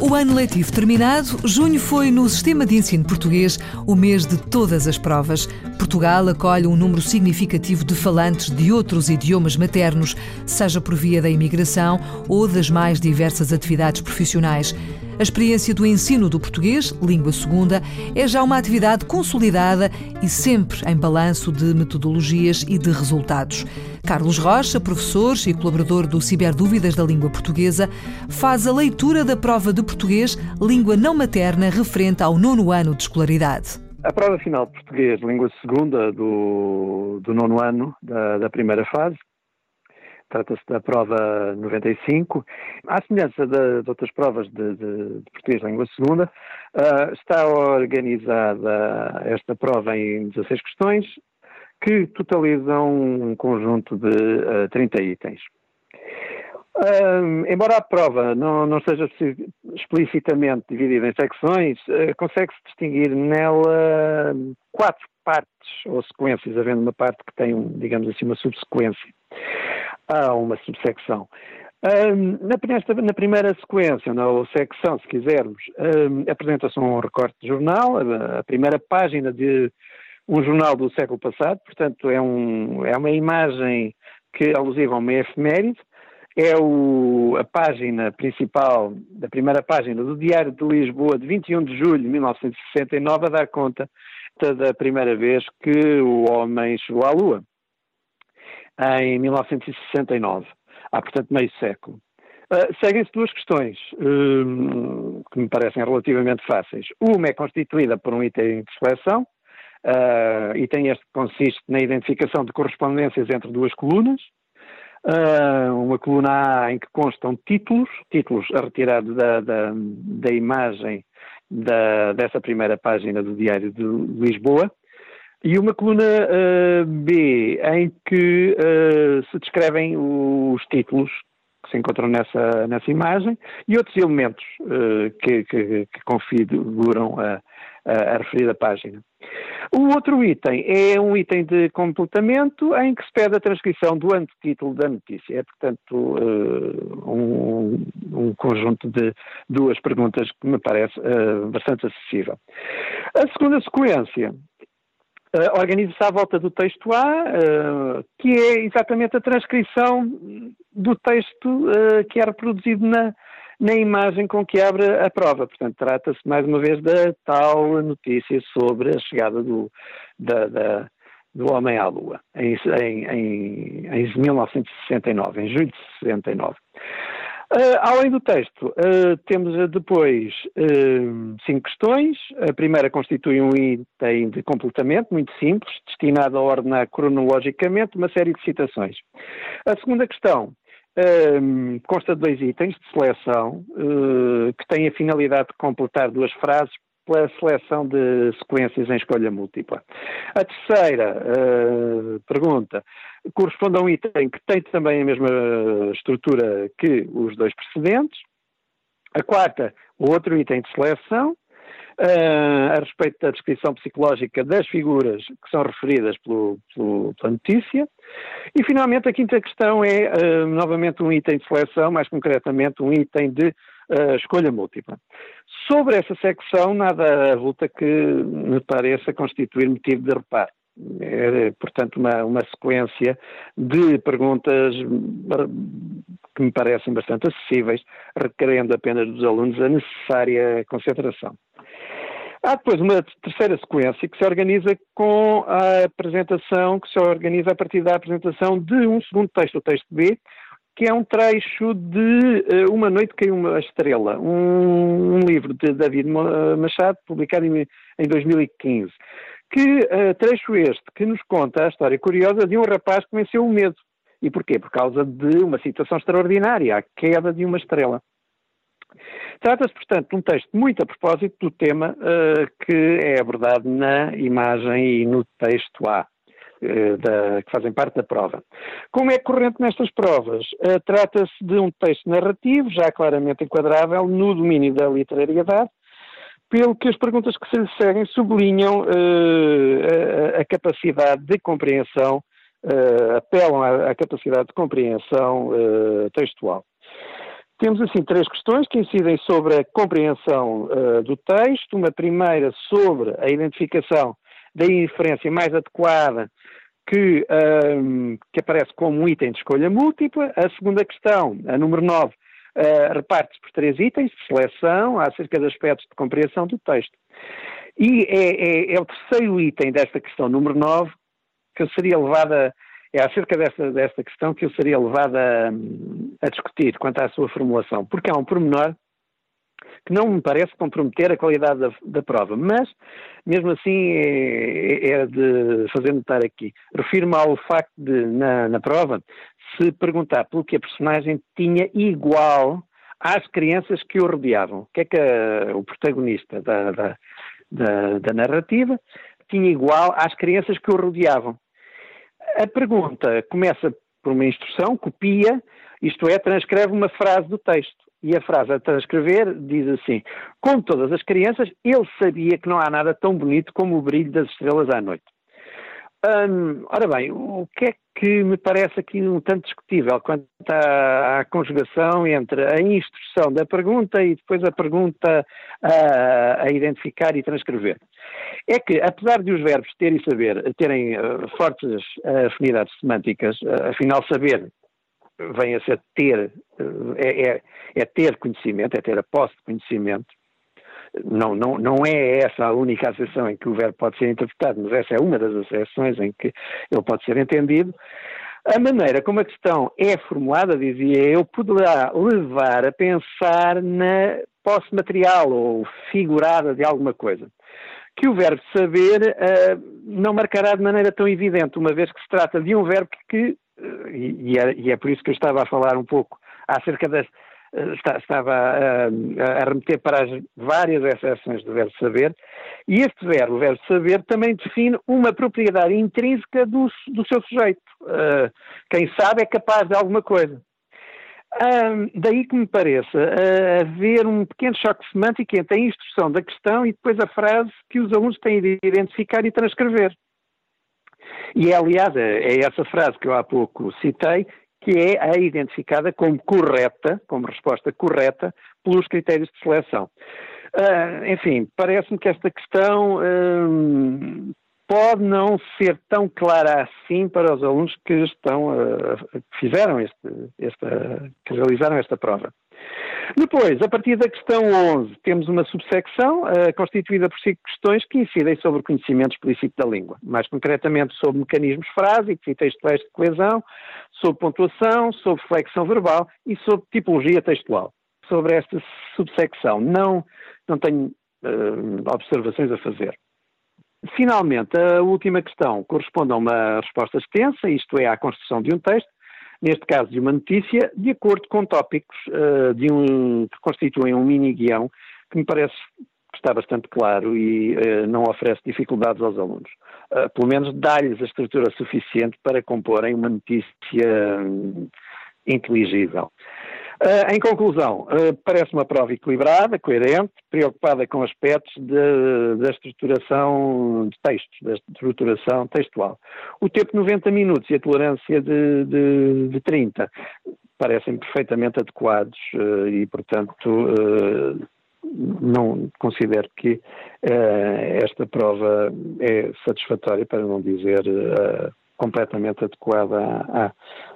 O ano letivo terminado, junho foi no sistema de ensino português o mês de todas as provas. Portugal acolhe um número significativo de falantes de outros idiomas maternos, seja por via da imigração ou das mais diversas atividades profissionais. A experiência do ensino do português, língua segunda, é já uma atividade consolidada e sempre em balanço de metodologias e de resultados. Carlos Rocha, professor e colaborador do Ciberdúvidas da Língua Portuguesa, faz a leitura da prova de português, língua não materna, referente ao nono ano de escolaridade. A prova final de português, língua segunda do, do nono ano da, da primeira fase, Trata-se da prova 95. À semelhança de, de outras provas de, de, de português língua segunda, uh, está organizada esta prova em 16 questões, que totalizam um conjunto de uh, 30 itens. Uh, embora a prova não, não seja explicitamente dividida em secções, uh, consegue-se distinguir nela quatro partes ou sequências, havendo uma parte que tem, digamos assim, uma subsequência há uma subsecção. Um, na, nesta, na, primeira sequência, na secção, se quisermos, um, apresenta-se um recorte de jornal, a, a, primeira página de um jornal do século passado, portanto é, um, é uma imagem que alusiva a uma efeméride, é o, a página principal, da primeira página do Diário de Lisboa, de 21 de julho de 1969, a dar conta da primeira vez que o homem chegou à Lua em 1969, há portanto meio século. Uh, Seguem-se duas questões uh, que me parecem relativamente fáceis. Uma é constituída por um item de seleção, uh, item este que consiste na identificação de correspondências entre duas colunas. Uh, uma coluna A em que constam títulos, títulos a retirar da, da, da imagem da, dessa primeira página do Diário de Lisboa, e uma coluna uh, B em que uh, se descrevem os títulos que se encontram nessa, nessa imagem e outros elementos uh, que, que, que, configuram a, a, referida página. O outro item é um item de completamento em que se pede a transcrição do antetítulo da notícia. É, portanto, um, um, conjunto de duas perguntas que me parece bastante acessível. A segunda sequência Uh, Organiza-se à volta do texto A, uh, que é exatamente a transcrição do texto uh, que é reproduzido na, na imagem com que abre a prova. Portanto, trata-se mais uma vez da tal notícia sobre a chegada do, da, da, do homem à Lua, em, em, em, em 1969, em julho de 69. Uh, além do texto, uh, temos depois uh, cinco questões. A primeira constitui um item de completamento muito simples, destinado a ordenar cronologicamente uma série de citações. A segunda questão consta de dois itens de seleção, que têm a finalidade de completar duas frases pela seleção de sequências em escolha múltipla. A terceira uh, pergunta corresponde a um item que tem também a mesma estrutura que os dois precedentes. A quarta, outro item de seleção, uh, a respeito da descrição psicológica das figuras que são referidas pelo, pelo, pela notícia. E, finalmente, a quinta questão é, uh, novamente, um item de seleção, mais concretamente, um item de uh, escolha múltipla. Sobre essa secção, nada avulta que me pareça constituir motivo de reparo. É, portanto, uma, uma sequência de perguntas que me parecem bastante acessíveis, requerendo apenas dos alunos a necessária concentração. Há depois uma terceira sequência que se organiza com a apresentação, que se organiza a partir da apresentação de um segundo texto, o texto B, que é um trecho de uh, Uma Noite Caiu uma Estrela, um, um, livro de David Machado, publicado em, em 2015. Que uh, trecho este que nos conta a história curiosa de um rapaz que venceu o medo. E porquê? Por causa de uma situação extraordinária, a queda de uma estrela. Trata-se, portanto, de um texto muito a propósito do tema uh, que é abordado na imagem e no texto A. Uh, da, que fazem parte da prova. Como é corrente nestas provas, uh, trata-se de um texto narrativo, já claramente enquadrável no domínio da literariedade, pelo que as perguntas que se lhe seguem sublinham a, a, capacidade de compreensão, apelam à, à, capacidade de compreensão textual. Temos, assim, três questões que incidem sobre a compreensão uh, do texto. Uma primeira sobre a identificação da inferência mais adequada que, uh, que aparece como um item de escolha múltipla. A segunda questão, a número 9, eh, reparte-se por três itens seleção acerca de aspectos de compreensão do texto. E é, é, é o terceiro item desta questão, número 9, que seria levada é acerca desta, desta questão que eu seria levado a, a discutir quanto à sua formulação, porque há um pormenor que não me parece comprometer a qualidade da, da prova, mas mesmo assim é, é, de fazer notar aqui. Refiro-me ao facto de, na, na, prova, se perguntar pelo que a personagem tinha igual às crianças que o rodeavam. O que é que a, o protagonista da, da, da, da narrativa tinha igual às crianças que o rodeavam? A pergunta começa por uma instrução, copia, isto é, transcreve uma frase do texto. E a frase a transcrever diz assim: Como todas as crianças, ele sabia que não há nada tão bonito como o brilho das estrelas à noite. Hum, ora bem, o que é que me parece aqui um tanto discutível quanto à, à conjugação entre a instrução da pergunta e depois a pergunta a, a, identificar e transcrever? É que, apesar de os verbos ter e saber terem uh, fortes uh, afinidades semânticas, uh, afinal, saber vem a ser ter, é, é, é ter conhecimento, é ter a posse de conhecimento, não, não, não é essa a única acessão em que o verbo pode ser interpretado, mas essa é uma das acessões em que ele pode ser entendido. A maneira como a questão é formulada, dizia eu, poderá levar a pensar na posse material ou figurada de alguma coisa. Que o verbo saber uh, não marcará de maneira tão evidente, uma vez que se trata de um verbo que, uh, e, é, e, é, por isso que eu estava a falar um pouco acerca das, eh, estava a, a remeter para as várias exceções do verbo saber, e este verbo, o verbo saber, também define uma propriedade intrínseca do, do seu sujeito. Uh, quem sabe é capaz de alguma coisa. Uh, daí que me pareça uh, haver um pequeno choque semântico entre a instrução da questão e depois a frase que os alunos têm de identificar e transcrever. E é, aliás, é, é essa frase que eu há pouco citei que é a identificada como correta, como resposta correta, pelos critérios de seleção. Uh, enfim, parece-me que esta questão uh, pode não ser tão clara assim para os alunos que estão, uh, que fizeram este, esta, que realizaram esta prova. Depois, a partir da questão 11, temos uma subsecção uh, constituída por cinco questões que incidem sobre o conhecimento explícito da língua, mais concretamente sobre mecanismos frásicos e textuais de coesão, sobre pontuação, sobre flexão verbal e sobre tipologia textual. Sobre esta subsecção não, não tenho uh, observações a fazer. Finalmente, a última questão corresponde a uma resposta extensa, isto é, à construção de um texto, neste caso de uma notícia, de acordo com tópicos uh, de um, que constituem um mini-guião, que me parece que está bastante claro e uh, não oferece dificuldades aos alunos. Uh, pelo menos dá-lhes a estrutura suficiente para comporem uma notícia um, inteligível. Uh, em conclusão, uh, parece uma prova equilibrada, coerente, preocupada com aspectos de, da estruturação de textos, da estruturação textual. O tempo de 90 minutos e a tolerância de, de, de 30 parecem perfeitamente adequados uh, e, portanto, não considero que esta prova é satisfatória, para não dizer completamente adequada à,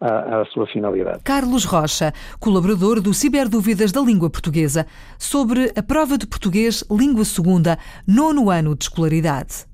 à, à, sua finalidade. Carlos Rocha, colaborador do Ciberdúvidas da Língua Portuguesa, sobre a prova de português Língua Segunda, nono ano de escolaridade.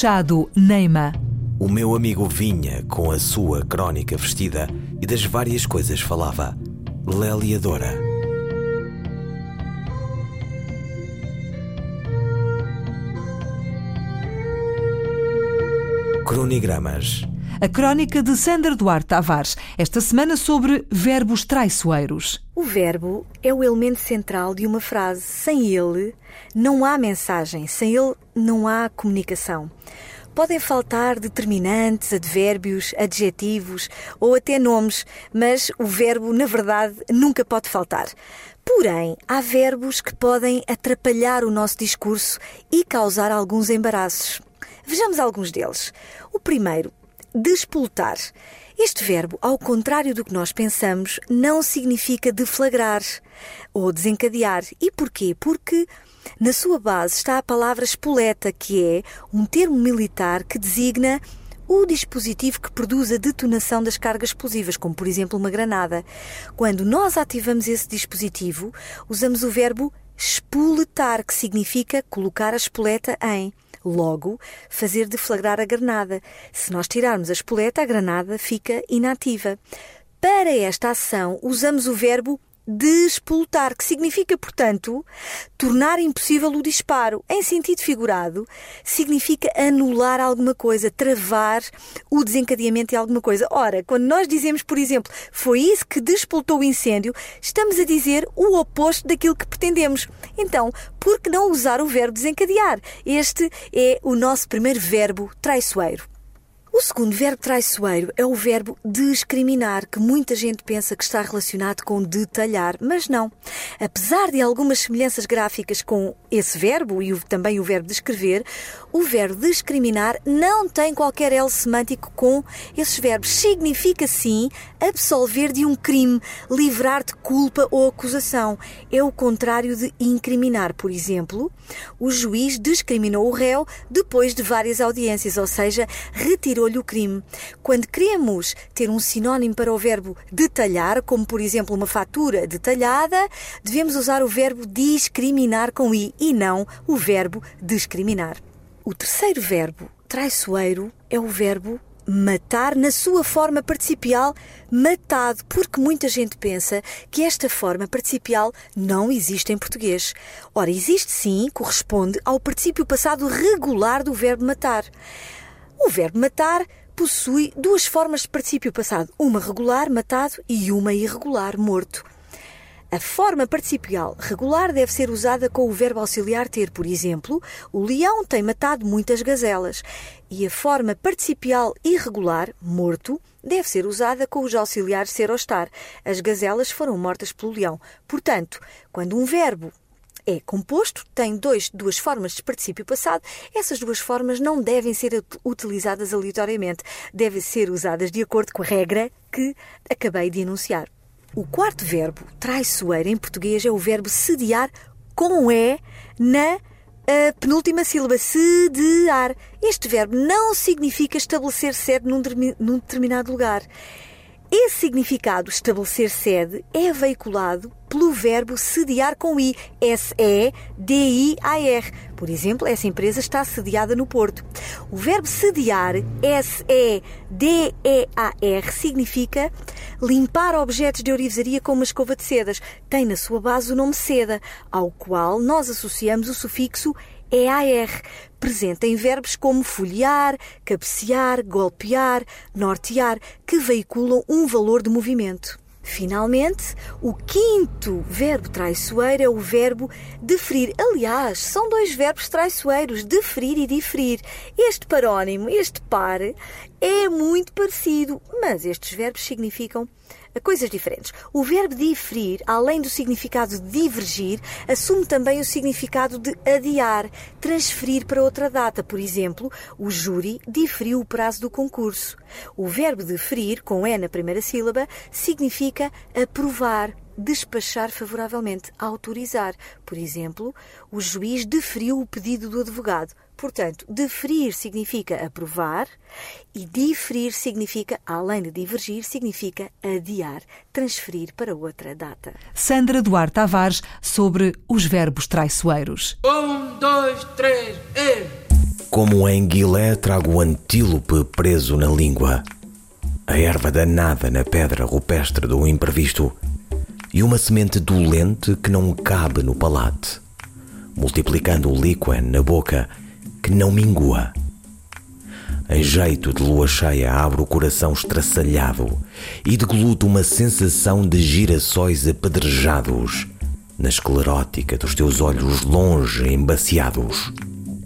Machado Neima. O meu amigo vinha com a sua crónica vestida e das várias coisas falava. Lélia Dora. Cronigramas. A crónica de Sandra Duarte Tavares, esta semana sobre verbos traiçoeiros. O verbo é o elemento central de uma frase. Sem ele, não há mensagem, sem ele, não há comunicação. Podem faltar determinantes, advérbios, adjetivos ou até nomes, mas o verbo, na verdade, nunca pode faltar. Porém, há verbos que podem atrapalhar o nosso discurso e causar alguns embaraços. Vejamos alguns deles. O primeiro, despoltar. Este verbo, ao contrário do que nós pensamos, não significa deflagrar ou desencadear. E porquê? Porque na sua base está a palavra espoleta, que é um termo militar que designa o dispositivo que produz a detonação das cargas explosivas, como por exemplo uma granada. Quando nós ativamos esse dispositivo, usamos o verbo espoletar, que significa colocar a espoleta em. Logo, fazer deflagrar a granada. Se nós tirarmos a espoleta, a granada fica inativa. Para esta ação, usamos o verbo despoltar, que significa, portanto, tornar impossível o disparo. Em sentido figurado, significa anular alguma coisa, travar o desencadeamento de alguma coisa. Ora, quando nós dizemos, por exemplo, foi isso que despoltou o incêndio, estamos a dizer o oposto daquilo que pretendemos. Então, por que não usar o verbo desencadear? Este é o nosso primeiro verbo traiçoeiro. O segundo verbo traiçoeiro é o verbo discriminar, que muita gente pensa que está relacionado com detalhar, mas não. Apesar de algumas semelhanças gráficas com esse verbo e também o verbo descrever, o verbo discriminar não tem qualquer L semântico com esses verbos. Significa, sim, absolver de um crime, livrar de culpa ou acusação. É o contrário de incriminar. Por exemplo, o juiz discriminou o réu depois de várias audiências, ou seja, retirou-lhe o crime. Quando queremos ter um sinónimo para o verbo detalhar, como por exemplo uma fatura detalhada, devemos usar o verbo discriminar com i e não o verbo discriminar. O terceiro verbo traiçoeiro é o verbo matar na sua forma participial matado, porque muita gente pensa que esta forma participial não existe em português. Ora, existe sim, corresponde ao particípio passado regular do verbo matar. O verbo matar possui duas formas de particípio passado, uma regular, matado, e uma irregular, morto. A forma participial regular deve ser usada com o verbo auxiliar ter, por exemplo, o leão tem matado muitas gazelas. E a forma participial irregular, morto, deve ser usada com os auxiliares ser ou estar. As gazelas foram mortas pelo leão. Portanto, quando um verbo é composto, tem dois, duas formas de particípio passado. Essas duas formas não devem ser utilizadas aleatoriamente, devem ser usadas de acordo com a regra que acabei de enunciar. O quarto verbo traiçoeiro em português é o verbo sediar com E na uh, penúltima sílaba, sediar. Este verbo não significa estabelecer sede num, num determinado lugar. Esse significado, estabelecer sede, é veiculado pelo verbo sediar com I, S-E-D-I-A-R. Por exemplo, essa empresa está sediada no Porto. O verbo sediar, S-E-D-E-A-R, significa limpar objetos de orivesaria com uma escova de sedas. Tem na sua base o nome seda, ao qual nós associamos o sufixo EAR, presente em verbos como folhear, cabecear, golpear, nortear, que veiculam um valor de movimento. Finalmente, o quinto verbo traiçoeiro é o verbo deferir. Aliás, são dois verbos traiçoeiros, deferir e diferir. Este parónimo, este par, é muito parecido, mas estes verbos significam coisas diferentes. O verbo diferir, além do significado de divergir, assume também o significado de adiar, transferir para outra data. Por exemplo, o júri diferiu o prazo do concurso. O verbo deferir, com E na primeira sílaba, significa aprovar, despachar favoravelmente, autorizar. Por exemplo, o juiz deferiu o pedido do advogado. Portanto, deferir significa aprovar e diferir significa, além de divergir, significa adiar, transferir para outra data. Sandra Duarte Tavares sobre os verbos traiçoeiros. Um, dois, três, e... Como em Guilé trago o antílope preso na língua, a erva danada na pedra rupestre do imprevisto e uma semente dolente que não cabe no palate, multiplicando o líquen na boca que não mingua. Em jeito de lua cheia, abro o coração estraçalhado e degluto uma sensação de girassóis apedrejados na esclerótica dos teus olhos longe embaciados.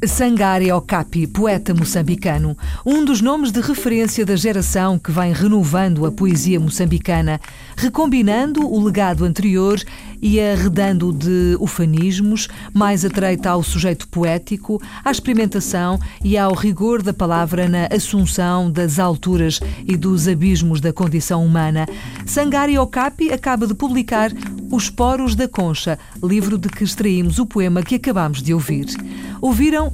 Sangare Okapi, poeta moçambicano, um dos nomes de referência da geração que vem renovando a poesia moçambicana, recombinando o legado anterior e arredando de ufanismos, mais atreita ao sujeito poético, à experimentação e ao rigor da palavra na assunção das alturas e dos abismos da condição humana. Sangare Okapi acaba de publicar Os Poros da Concha, livro de que extraímos o poema que acabamos de ouvir. Ouviram